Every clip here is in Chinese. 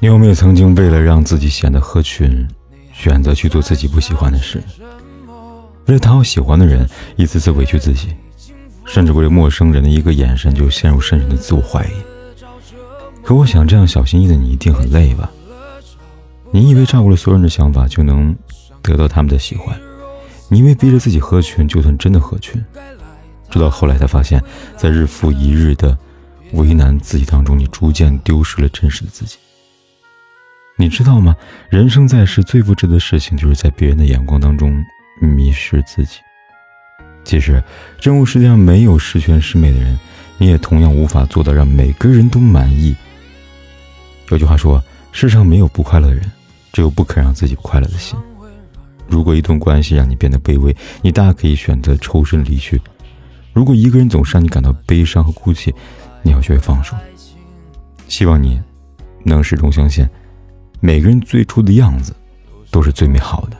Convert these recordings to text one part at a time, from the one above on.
你有没有曾经为了让自己显得合群，选择去做自己不喜欢的事？为了讨好喜欢的人，一次次委屈自己，甚至为了陌生人的一个眼神就陷入深深的自我怀疑。可我想，这样小心翼翼的你一定很累吧？你以为照顾了所有人的想法就能得到他们的喜欢？你以为逼着自己合群就算真的合群？直到后来才发现，在日复一日的为难自己当中，你逐渐丢失了真实的自己。你知道吗？人生在世最不值的事情，就是在别人的眼光当中迷失自己。其实，这个世界上没有十全十美的人，你也同样无法做到让每个人都满意。有句话说：“世上没有不快乐的人，只有不肯让自己快乐的心。”如果一段关系让你变得卑微，你大可以选择抽身离去；如果一个人总是让你感到悲伤和哭泣，你要学会放手。希望你能始终相信，每个人最初的样子都是最美好的。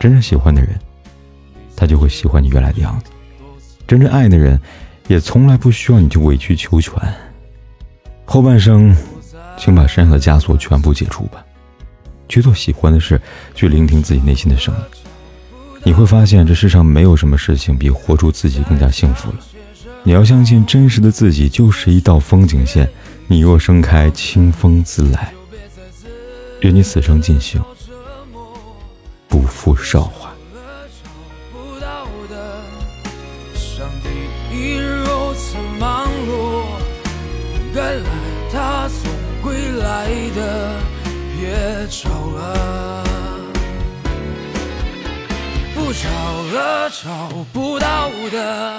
真正喜欢的人，他就会喜欢你原来的样子；真正爱的人，也从来不需要你去委曲求全。后半生。请把身上的枷锁全部解除吧，去做喜欢的事，去聆听自己内心的声音。你会发现，这世上没有什么事情比活出自己更加幸福了。你要相信，真实的自己就是一道风景线，你若盛开，清风自来。愿你此生尽兴，不负韶华。找了，找，不到的，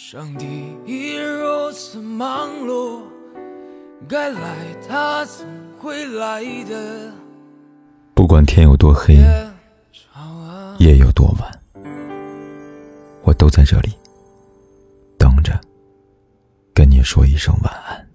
上帝已如此忙碌，该来，他总会来的。不管天有多黑，夜有多晚，我都在这里等着。跟你说一声晚安。